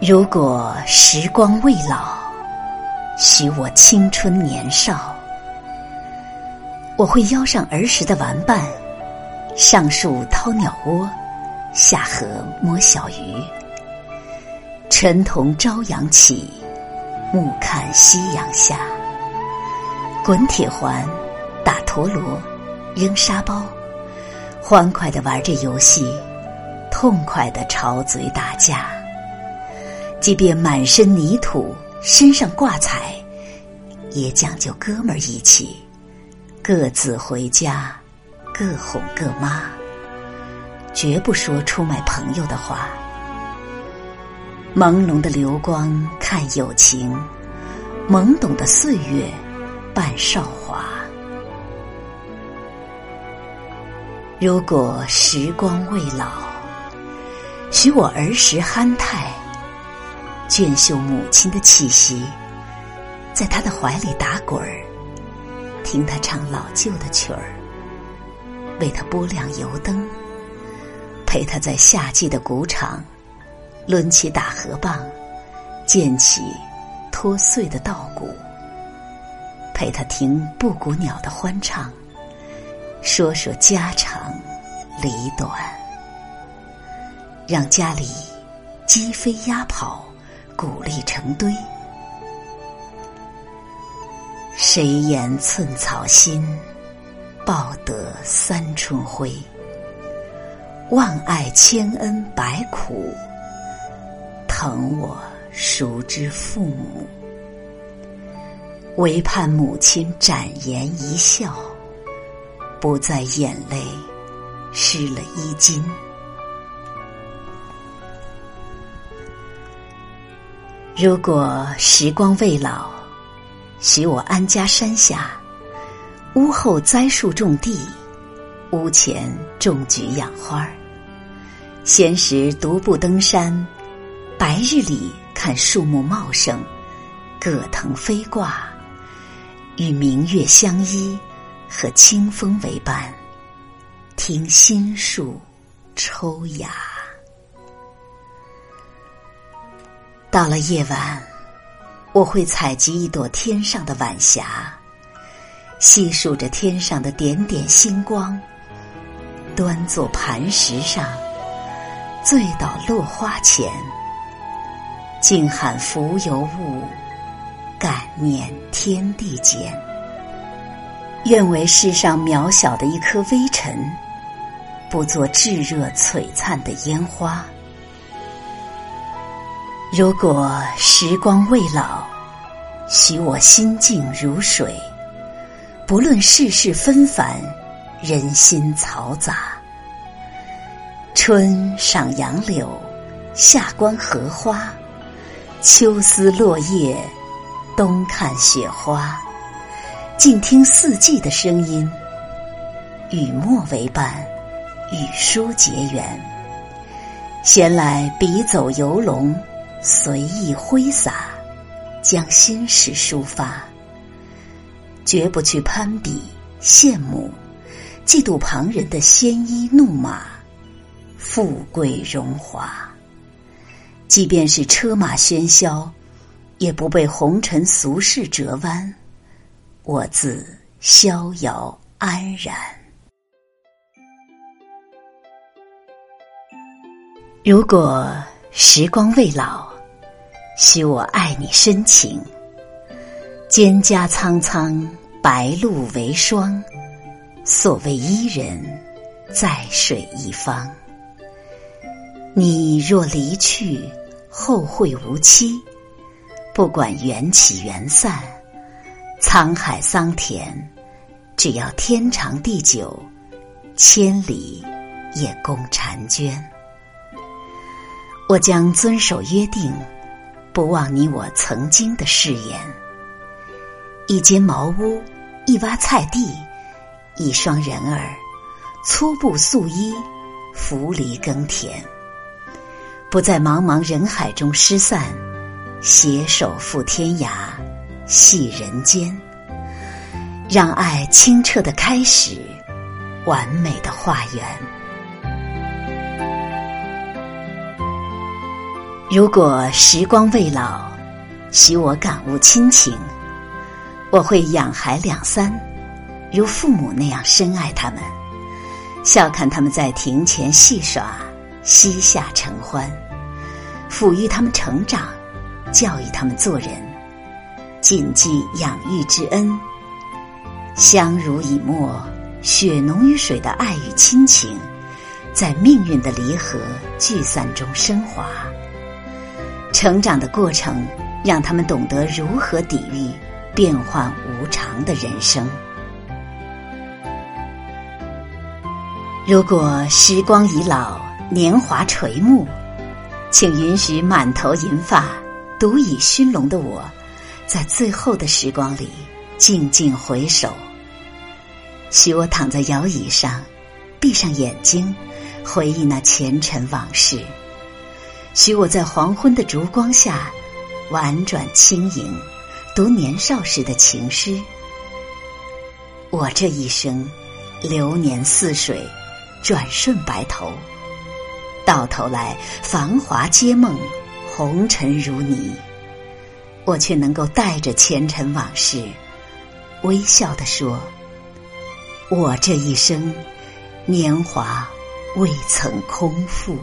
如果时光未老，许我青春年少，我会邀上儿时的玩伴，上树掏鸟窝，下河摸小鱼，晨同朝阳起，暮看夕阳下，滚铁环，打陀螺，扔沙包，欢快的玩着游戏，痛快的吵嘴打架。即便满身泥土，身上挂彩，也讲究哥们儿义气，各自回家，各哄各妈，绝不说出卖朋友的话。朦胧的流光看友情，懵懂的岁月伴韶华。如果时光未老，许我儿时憨态。娟秀母亲的气息，在他的怀里打滚儿，听他唱老旧的曲儿，为他拨亮油灯，陪他在夏季的谷场，抡起打禾棒，溅起脱穗的稻谷，陪他听布谷鸟的欢唱，说说家长里短，让家里鸡飞鸭跑。鼓励成堆，谁言寸草心，报得三春晖？万爱千恩百苦，疼我熟知父母？唯盼母亲展颜一笑，不再眼泪湿了衣襟。如果时光未老，许我安家山下，屋后栽树种地，屋前种菊养花闲时独步登山，白日里看树木茂盛，葛藤飞挂，与明月相依，和清风为伴，听心树抽芽。到了夜晚，我会采集一朵天上的晚霞，细数着天上的点点星光，端坐磐石上，醉倒落花前，静喊浮游物，感念天地间。愿为世上渺小的一颗微尘，不做炙热璀璨的烟花。如果时光未老，许我心静如水，不论世事纷繁，人心嘈杂。春赏杨柳，夏观荷花，秋思落叶，冬看雪花，静听四季的声音，与墨为伴，与书结缘。闲来笔走游龙。随意挥洒，将心事抒发，绝不去攀比、羡慕、嫉妒旁人的鲜衣怒马、富贵荣华。即便是车马喧嚣，也不被红尘俗世折弯，我自逍遥安然。如果时光未老。许我爱你深情，蒹葭苍苍，白露为霜。所谓伊人，在水一方。你若离去，后会无期。不管缘起缘散，沧海桑田，只要天长地久，千里也共婵娟。我将遵守约定。不忘你我曾经的誓言。一间茅屋，一洼菜地，一双人儿，粗布素衣，扶犁耕田。不在茫茫人海中失散，携手赴天涯，系人间。让爱清澈的开始，完美的化缘。如果时光未老，许我感悟亲情，我会养孩两三，如父母那样深爱他们，笑看他们在庭前戏耍，膝下承欢，抚育他们成长，教育他们做人，谨记养育之恩，相濡以沫，血浓于水的爱与亲情，在命运的离合聚散中升华。成长的过程，让他们懂得如何抵御变幻无常的人生。如果时光已老，年华垂暮，请允许满头银发、独倚熏笼的我，在最后的时光里静静回首。许我躺在摇椅上，闭上眼睛，回忆那前尘往事。许我在黄昏的烛光下，婉转轻盈，读年少时的情诗。我这一生，流年似水，转瞬白头。到头来，繁华皆梦，红尘如泥。我却能够带着前尘往事，微笑地说：我这一生，年华未曾空负。